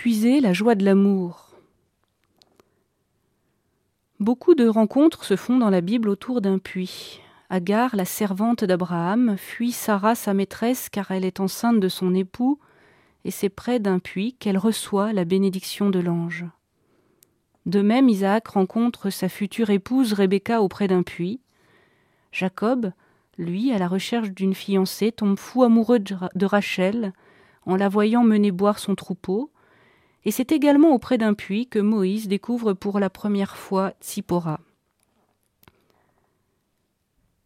puiser la joie de l'amour. Beaucoup de rencontres se font dans la Bible autour d'un puits. Agar, la servante d'Abraham, fuit Sarah, sa maîtresse, car elle est enceinte de son époux, et c'est près d'un puits qu'elle reçoit la bénédiction de l'ange. De même, Isaac rencontre sa future épouse Rebecca auprès d'un puits. Jacob, lui, à la recherche d'une fiancée, tombe fou amoureux de Rachel en la voyant mener boire son troupeau, et c'est également auprès d'un puits que Moïse découvre pour la première fois Tsippora.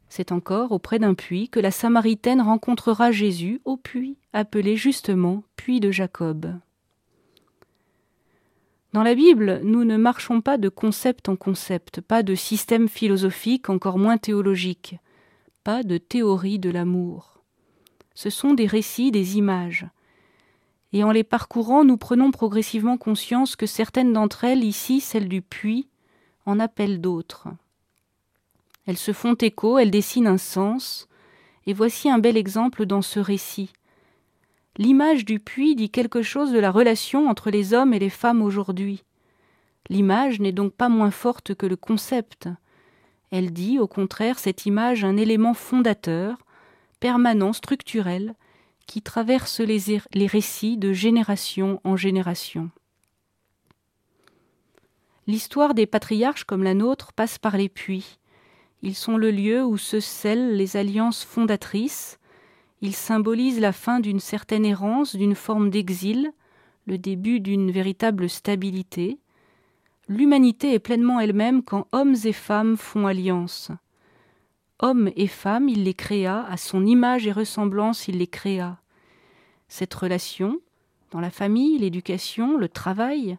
C'est encore auprès d'un puits que la Samaritaine rencontrera Jésus au puits appelé justement puits de Jacob. Dans la Bible, nous ne marchons pas de concept en concept, pas de système philosophique, encore moins théologique, pas de théorie de l'amour. Ce sont des récits, des images. Et en les parcourant, nous prenons progressivement conscience que certaines d'entre elles, ici celle du puits, en appellent d'autres. Elles se font écho, elles dessinent un sens, et voici un bel exemple dans ce récit. L'image du puits dit quelque chose de la relation entre les hommes et les femmes aujourd'hui. L'image n'est donc pas moins forte que le concept. Elle dit, au contraire, cette image un élément fondateur, permanent, structurel, qui traverse les, les récits de génération en génération. L'histoire des patriarches comme la nôtre passe par les puits. Ils sont le lieu où se scellent les alliances fondatrices. Ils symbolisent la fin d'une certaine errance, d'une forme d'exil, le début d'une véritable stabilité. L'humanité est pleinement elle-même quand hommes et femmes font alliance. Hommes et femmes, il les créa, à son image et ressemblance, il les créa. Cette relation, dans la famille, l'éducation, le travail,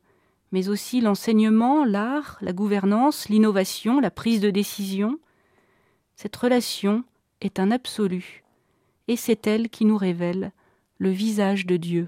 mais aussi l'enseignement, l'art, la gouvernance, l'innovation, la prise de décision, cette relation est un absolu, et c'est elle qui nous révèle le visage de Dieu.